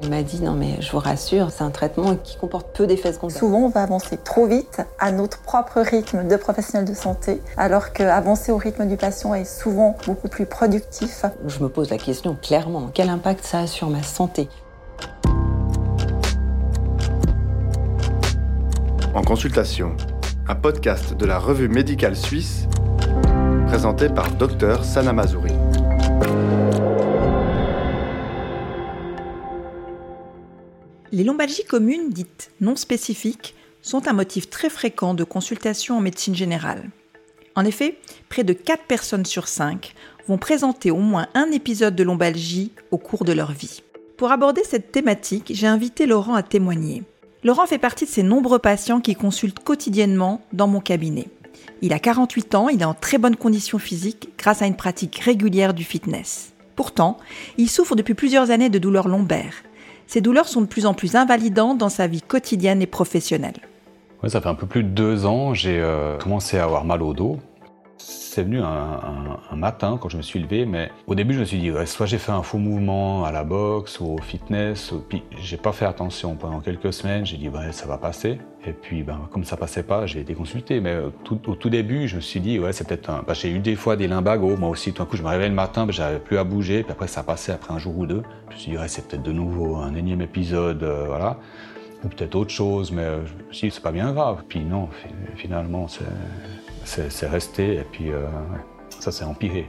Il m'a dit non mais je vous rassure, c'est un traitement qui comporte peu d'effets secondaires. Souvent on va avancer trop vite à notre propre rythme de professionnel de santé, alors qu'avancer au rythme du patient est souvent beaucoup plus productif. Je me pose la question clairement, quel impact ça a sur ma santé? En consultation, un podcast de la revue médicale suisse présenté par Dr Sana Mazouri. Les lombalgies communes, dites non spécifiques, sont un motif très fréquent de consultation en médecine générale. En effet, près de 4 personnes sur 5 vont présenter au moins un épisode de lombalgie au cours de leur vie. Pour aborder cette thématique, j'ai invité Laurent à témoigner. Laurent fait partie de ces nombreux patients qui consultent quotidiennement dans mon cabinet. Il a 48 ans, il est en très bonne condition physique grâce à une pratique régulière du fitness. Pourtant, il souffre depuis plusieurs années de douleurs lombaires ces douleurs sont de plus en plus invalidantes dans sa vie quotidienne et professionnelle. Ça fait un peu plus de deux ans, j'ai euh, commencé à avoir mal au dos c'est venu un, matin quand je me suis levé, mais au début je me suis dit, soit j'ai fait un faux mouvement à la boxe ou au fitness, puis j'ai pas fait attention pendant quelques semaines, j'ai dit, ouais, ça va passer. Et puis, ben, comme ça passait pas, j'ai été consulté. Mais euh, au tout début, je me suis dit, ouais, c'est peut-être un. Ben, j'ai eu des fois des limbagos, moi aussi. Tout d'un coup, je me réveillais le matin, ben, j'avais plus à bouger. Puis après, ça passait après un jour ou deux. Je me suis dit, ouais, c'est peut-être de nouveau un énième épisode, euh, voilà. Ou peut-être autre chose, mais euh, je me suis c'est pas bien grave. Puis non, finalement, c'est c'est resté et puis euh, ça s'est empiré.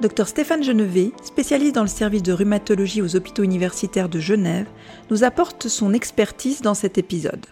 Docteur Stéphane Genevet, spécialiste dans le service de rhumatologie aux hôpitaux universitaires de Genève, nous apporte son expertise dans cet épisode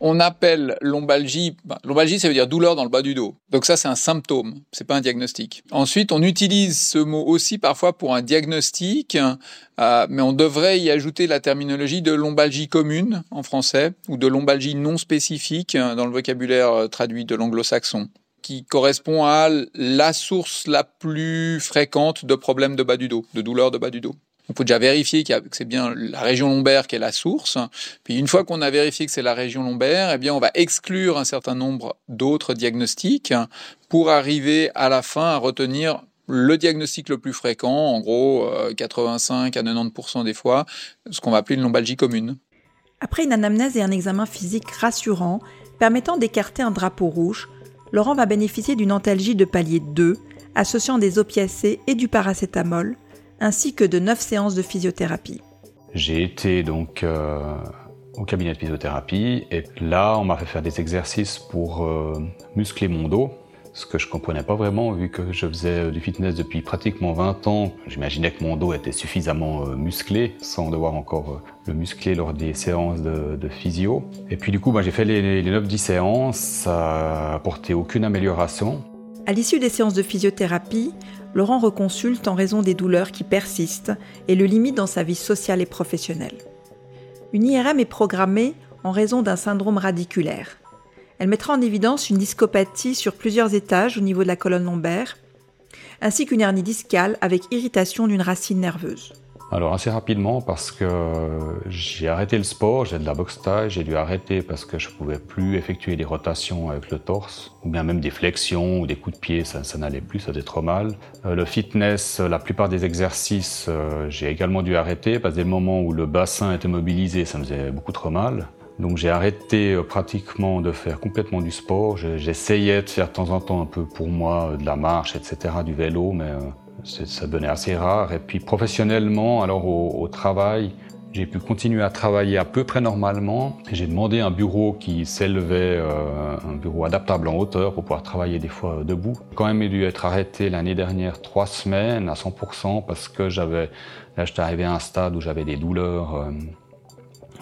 on appelle lombalgie, bah, lombalgie ça veut dire douleur dans le bas du dos. Donc ça c'est un symptôme, c'est pas un diagnostic. Ensuite on utilise ce mot aussi parfois pour un diagnostic, euh, mais on devrait y ajouter la terminologie de lombalgie commune en français ou de lombalgie non spécifique euh, dans le vocabulaire traduit de l'anglo-saxon qui correspond à la source la plus fréquente de problèmes de bas du dos, de douleurs de bas du dos. Il faut déjà vérifier que c'est bien la région lombaire qui est la source. Puis une fois qu'on a vérifié que c'est la région lombaire, eh bien on va exclure un certain nombre d'autres diagnostics pour arriver à la fin à retenir le diagnostic le plus fréquent, en gros 85 à 90% des fois, ce qu'on va appeler une lombalgie commune. Après une anamnèse et un examen physique rassurant permettant d'écarter un drapeau rouge, Laurent va bénéficier d'une antalgie de palier 2 associant des opiacés et du paracétamol ainsi que de 9 séances de physiothérapie. J'ai été donc euh, au cabinet de physiothérapie et là on m'a fait faire des exercices pour euh, muscler mon dos, ce que je comprenais pas vraiment vu que je faisais du fitness depuis pratiquement 20 ans. J'imaginais que mon dos était suffisamment euh, musclé sans devoir encore le muscler lors des séances de, physio. Et puis du coup bah, j'ai fait les, les 9-10 séances, ça n'a apporté aucune amélioration. À l'issue des séances de physiothérapie, Laurent reconsulte en raison des douleurs qui persistent et le limite dans sa vie sociale et professionnelle. Une IRM est programmée en raison d'un syndrome radiculaire. Elle mettra en évidence une discopathie sur plusieurs étages au niveau de la colonne lombaire, ainsi qu'une hernie discale avec irritation d'une racine nerveuse. Alors assez rapidement parce que j'ai arrêté le sport, j'ai de la boxe taille, j'ai dû arrêter parce que je pouvais plus effectuer des rotations avec le torse, ou bien même des flexions ou des coups de pied, ça, n'allait plus, ça faisait trop mal. Euh, le fitness, la plupart des exercices, euh, j'ai également dû arrêter parce que des moments où le bassin était mobilisé, ça me faisait beaucoup trop mal. Donc j'ai arrêté euh, pratiquement de faire complètement du sport. J'essayais de faire de temps en temps un peu pour moi de la marche, etc., du vélo, mais ça devenait assez rare. Et puis professionnellement, alors au, travail, j'ai pu continuer à travailler à peu près normalement. J'ai demandé un bureau qui s'élevait, euh, un bureau adaptable en hauteur pour pouvoir travailler des fois debout. J'ai quand même dû être arrêté l'année dernière trois semaines à 100% parce que j'avais, là j'étais arrivé à un stade où j'avais des douleurs.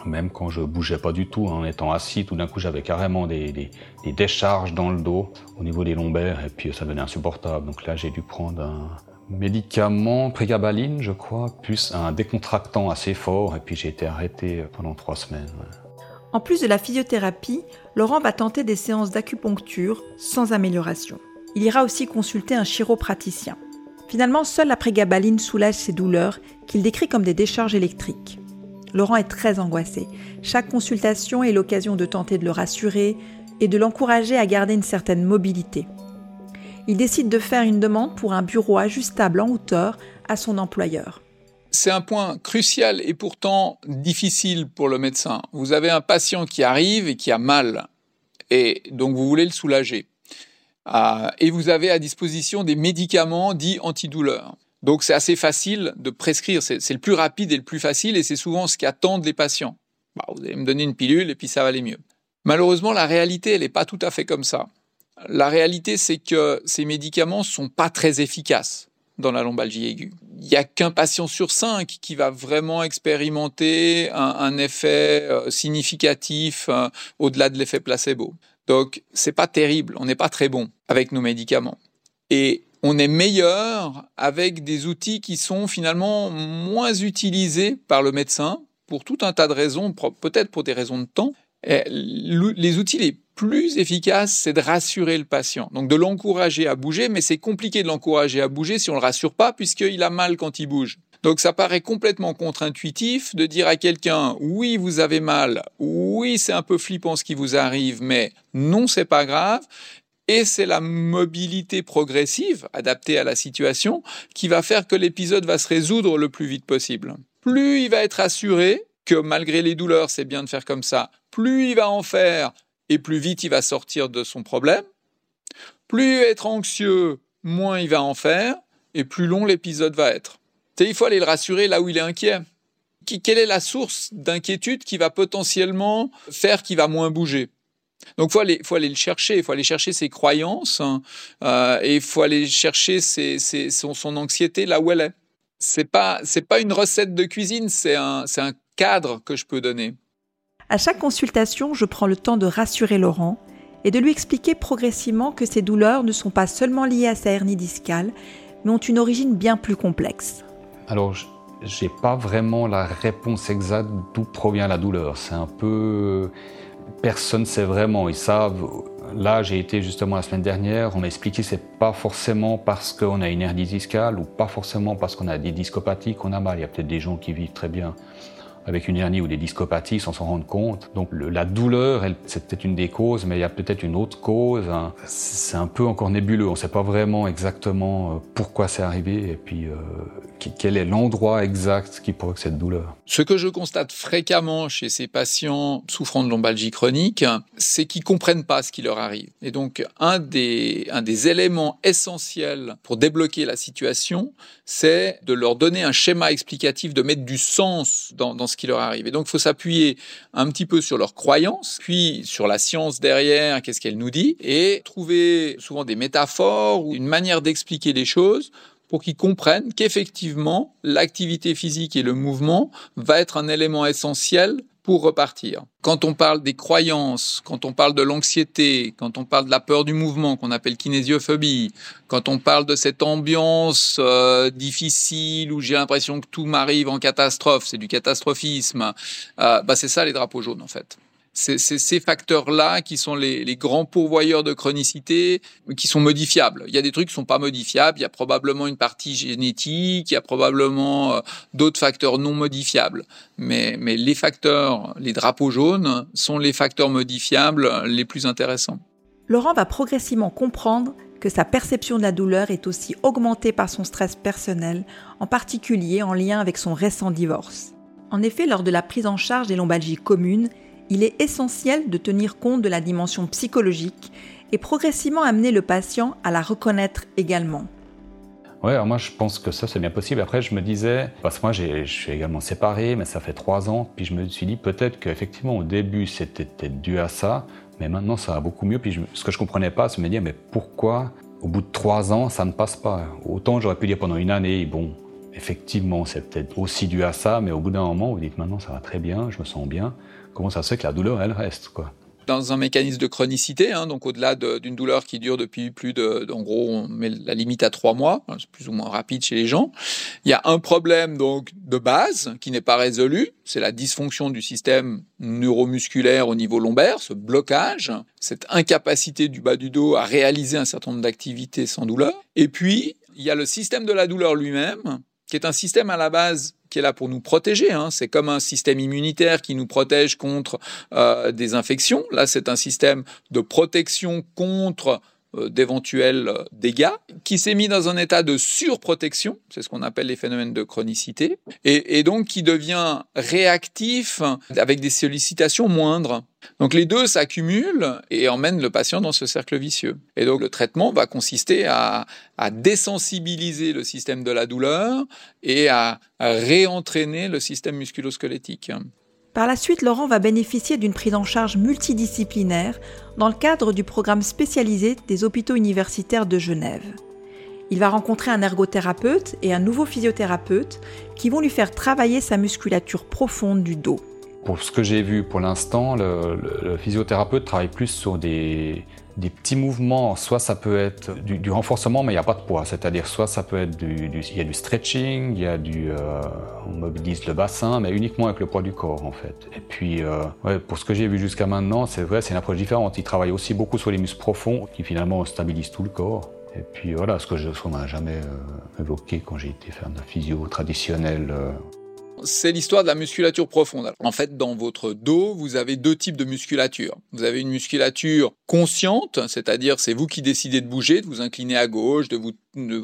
Même quand je bougeais pas du tout, en étant assis, tout d'un coup j'avais carrément des, décharges dans le dos au niveau des lombaires et puis ça devenait insupportable. Donc là j'ai dû prendre un, médicament, prégabaline, je crois, plus un décontractant assez fort, et puis j'ai été arrêté pendant trois semaines. En plus de la physiothérapie, Laurent va tenter des séances d'acupuncture sans amélioration. Il ira aussi consulter un chiropraticien. Finalement, seule la prégabaline soulage ses douleurs qu'il décrit comme des décharges électriques. Laurent est très angoissé. Chaque consultation est l'occasion de tenter de le rassurer et de l'encourager à garder une certaine mobilité il décide de faire une demande pour un bureau ajustable en hauteur à son employeur. c'est un point crucial et pourtant difficile pour le médecin. Vous avez un patient qui arrive et qui a mal, et donc vous voulez le soulager. Euh, et vous avez à disposition des médicaments dits antidouleurs. Donc c'est assez facile de prescrire, c'est le plus rapide et le plus facile, et c'est souvent ce qu'attendent les patients. Bah, vous allez me donner une pilule et puis ça va aller mieux. Malheureusement, la réalité, elle n'est pas tout à fait comme ça. La réalité, c'est que ces médicaments sont pas très efficaces dans la lombalgie aiguë. Il n'y a qu'un patient sur cinq qui va vraiment expérimenter un, effet euh, significatif euh, au-delà de l'effet placebo. Donc, c'est pas terrible, on n'est pas très bon avec nos médicaments. Et on est meilleur avec des outils qui sont finalement moins utilisés par le médecin pour tout un tas de raisons, peut-être pour des raisons de temps. les outils les plus efficaces, c'est de rassurer le patient. Donc de l'encourager à bouger, mais c'est compliqué de l'encourager à bouger si on le rassure pas puisqu'il a mal quand il bouge. Donc ça paraît complètement contre-intuitif de dire à quelqu'un oui vous avez mal, oui c'est un peu flippant ce qui vous arrive, mais non c'est pas grave. Et c'est la mobilité progressive, adaptée à la situation, qui va faire que l'épisode va se résoudre le plus vite possible. Plus il va être assuré que malgré les douleurs, c'est bien de faire comme ça, plus il va en faire et plus vite il va sortir de son problème. Plus être anxieux, moins il va en faire et plus long l'épisode va être. il faut aller le rassurer là où il est inquiet. Quelle est la source d'inquiétude qui va potentiellement faire qu'il va moins bouger? Donc, faut aller, faut aller le chercher. Il faut aller chercher ses croyances hein, euh, et il faut aller chercher son, anxiété là où elle est. C'est pas, c'est pas une recette de cuisine. C'est un, c'est un cadre que je peux donner. À chaque consultation, je prends le temps de rassurer Laurent et de lui expliquer progressivement que ses douleurs ne sont pas seulement liées à sa hernie discale, mais ont une origine bien plus complexe. Alors, j'ai pas vraiment la réponse exacte d'où provient la douleur. C'est un peu personne ne sait vraiment. Ils savent. Là, j'ai été justement la semaine dernière, on m'a expliqué que c'est pas forcément parce qu'on a une hernie discale ou pas forcément parce qu'on a des discopathies qu'on a mal. Il y a peut-être des gens qui vivent très bien avec une hernie ou des discopathies sans s'en rendre compte. Donc la douleur, c'est peut-être une des causes, mais il y a peut-être une autre cause. Hein. C'est un peu encore nébuleux. On ne sait pas vraiment exactement euh, pourquoi c'est arrivé et puis euh, quel est l'endroit exact qui provoque cette douleur? Ce que je constate fréquemment chez ces patients souffrant de lombalgie chronique, c'est qu'ils comprennent pas ce qui leur arrive. Et donc un des, un des éléments essentiels pour débloquer la situation, c'est de leur donner un schéma explicatif, de mettre du sens dans, dans ce qui leur arrive. Et donc, il faut s'appuyer un petit peu sur leurs croyances, puis sur la science derrière, qu'est-ce qu'elle nous dit, et trouver souvent des métaphores ou une manière d'expliquer les choses pour qu'ils comprennent qu'effectivement, l'activité physique et le mouvement va être un élément essentiel pour repartir. Quand on parle des croyances, quand on parle de l'anxiété, quand on parle de la peur du mouvement qu'on appelle kinésiophobie, quand on parle de cette ambiance euh, difficile où j'ai l'impression que tout m'arrive en catastrophe, c'est du catastrophisme, euh, bah c'est ça les drapeaux jaunes en fait c'est ces facteurs-là qui sont les, grands pourvoyeurs de chronicité qui sont modifiables. Il y a des trucs qui sont pas modifiables. Il y a probablement une partie génétique, il y a probablement euh, d'autres facteurs non modifiables. Mais, mais les facteurs, les drapeaux jaunes, sont les facteurs modifiables les plus intéressants. Laurent va progressivement comprendre que sa perception de la douleur est aussi augmentée par son stress personnel, en particulier en lien avec son récent divorce. En effet, lors de la prise en charge des lombalgies communes, il est essentiel de tenir compte de la dimension psychologique et progressivement amener le patient à la reconnaître également. Oui, alors moi je pense que ça c'est bien possible. Après je me disais, parce que moi je suis également séparé, mais ça fait trois ans, puis je me suis dit peut-être qu'effectivement au début c'était dû à ça, mais maintenant ça va beaucoup mieux. Puis ce que je comprenais pas, c'est me dire mais pourquoi au bout de trois ans ça ne passe pas? Autant j'aurais pu dire pendant une année, bon, effectivement c'est peut-être aussi dû à ça, mais au bout d'un moment vous dites maintenant ça va très bien, je me sens bien comment ça se fait que la douleur, elle reste quoi dans un mécanisme de chronicité, hein, donc au-delà d'une douleur qui dure depuis plus de, en gros, on met la limite à trois mois, hein, c'est plus ou moins rapide chez les gens. Il y a un problème donc de base qui n'est pas résolu, c'est la dysfonction du système neuromusculaire au niveau lombaire, ce blocage, cette incapacité du bas du dos à réaliser un certain nombre d'activités sans douleur. Et puis il y a le système de la douleur lui-même, qui est un système à la base qui est là pour nous protéger. Hein. C'est comme un système immunitaire qui nous protège contre euh, des infections. Là, c'est un système de protection contre d'éventuels dégâts, qui s'est mis dans un état de surprotection, c'est ce qu'on appelle les phénomènes de chronicité, et, donc qui devient réactif avec des sollicitations moindres. Donc les deux s'accumulent et emmènent le patient dans ce cercle vicieux. Et donc le traitement va consister à, désensibiliser le système de la douleur et à, réentraîner le système musculosquelettique. Par la suite, Laurent va bénéficier d'une prise en charge multidisciplinaire dans le cadre du programme spécialisé des hôpitaux universitaires de Genève. Il va rencontrer un ergothérapeute et un nouveau physiothérapeute qui vont lui faire travailler sa musculature profonde du dos. Pour ce que j'ai vu pour l'instant, le, physiothérapeute travaille plus sur des, petits mouvements. Soit ça peut être du, renforcement, mais il n'y a pas de poids. C'est-à-dire, soit ça peut être du, il y a du stretching, il y a du, euh, on mobilise le bassin, mais uniquement avec le poids du corps en fait. Et puis, euh, pour ce que j'ai vu jusqu'à maintenant, c'est vrai, c'est une approche différente. Il travaille aussi beaucoup sur les muscles profonds, qui finalement stabilisent tout le corps. Et puis voilà, ce que je, qu'on n'a jamais euh, évoqué quand j'ai été faire de la physio traditionnelle c'est l'histoire de la musculature profonde. En fait, dans votre dos, vous avez deux types de musculature. Vous avez une musculature consciente, c'est-à-dire c'est vous qui décidez de bouger, de vous incliner à gauche, de vous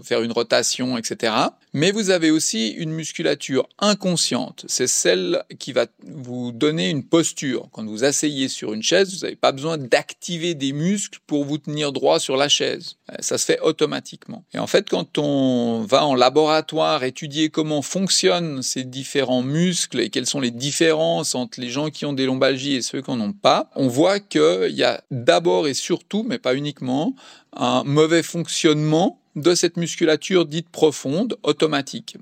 faire une rotation, etc. Mais vous avez aussi une musculature inconsciente. C'est celle qui va vous donner une posture. Quand vous asseyez sur une chaise, vous n'avez pas besoin d'activer des muscles pour vous tenir droit sur la chaise. Ça se fait automatiquement. Et en fait, quand on va en laboratoire étudier comment fonctionnent ces différents muscles et quelles sont les différences entre les gens qui ont des lombalgies et ceux qui n'en ont pas, on voit qu'il y a d'abord et surtout, mais pas uniquement, un mauvais fonctionnement de cette musculature dite profonde, automatique.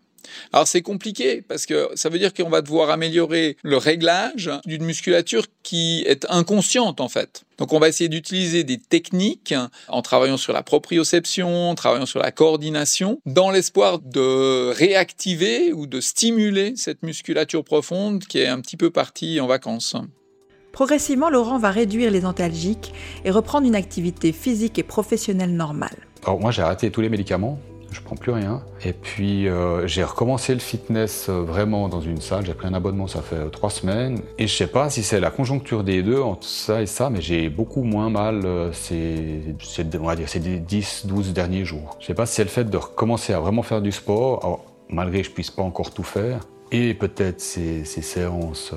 Alors c'est compliqué parce que ça veut dire qu'on va devoir améliorer le réglage d'une musculature qui est inconsciente en fait. Donc on va essayer d'utiliser des techniques en travaillant sur la proprioception, en travaillant sur la coordination, dans l'espoir de réactiver ou de stimuler cette musculature profonde qui est un petit peu partie en vacances. Progressivement, Laurent va réduire les antalgiques et reprendre une activité physique et professionnelle normale. Alors moi j'ai arrêté tous les médicaments, je prends plus rien. Et puis euh, j'ai recommencé le fitness euh, vraiment dans une salle. J'ai pris un abonnement, ça fait euh, trois semaines. Et je sais pas si c'est la conjoncture des deux entre ça et ça, mais j'ai beaucoup moins mal ces, on va dire, ces 10-12 derniers jours. Je sais pas si c'est le fait de recommencer à vraiment faire du sport, malgré que je puisse pas encore tout faire et peut-être ces, séances euh,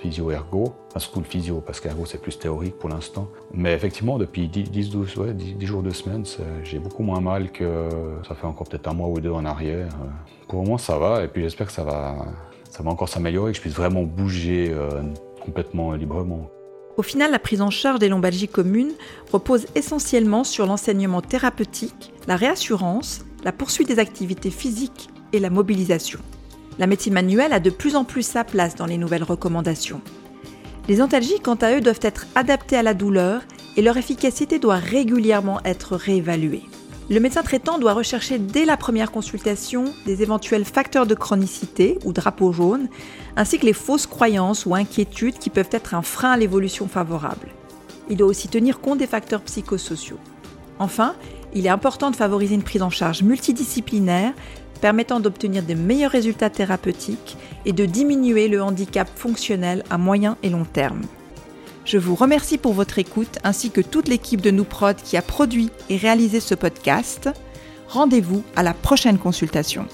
physio-ergo, enfin surtout le physio, parce qu'ergo c'est plus théorique pour l'instant. Mais effectivement, depuis 10, 12, ouais, 10, jours, 2 semaines, j'ai beaucoup moins mal que ça fait encore peut-être un mois ou deux en arrière. Pour le moment, ça va, et puis j'espère que ça va, ça va encore s'améliorer, que je puisse vraiment bouger euh, complètement librement. Au final, la prise en charge des lombalgies communes repose essentiellement sur l'enseignement thérapeutique, la réassurance, la poursuite des activités physiques et la mobilisation. La médecine manuelle a de plus en plus sa place dans les nouvelles recommandations. Les antalgies, quant à eux, doivent être adaptés à la douleur et leur efficacité doit régulièrement être réévaluée. Le médecin traitant doit rechercher dès la première consultation des éventuels facteurs de chronicité ou drapeaux jaunes, ainsi que les fausses croyances ou inquiétudes qui peuvent être un frein à l'évolution favorable. Il doit aussi tenir compte des facteurs psychosociaux. Enfin, il est important de favoriser une prise en charge multidisciplinaire permettant d'obtenir de meilleurs résultats thérapeutiques et de diminuer le handicap fonctionnel à moyen et long terme. Je vous remercie pour votre écoute ainsi que toute l'équipe de Nouprod qui a produit et réalisé ce podcast. Rendez-vous à la prochaine consultation.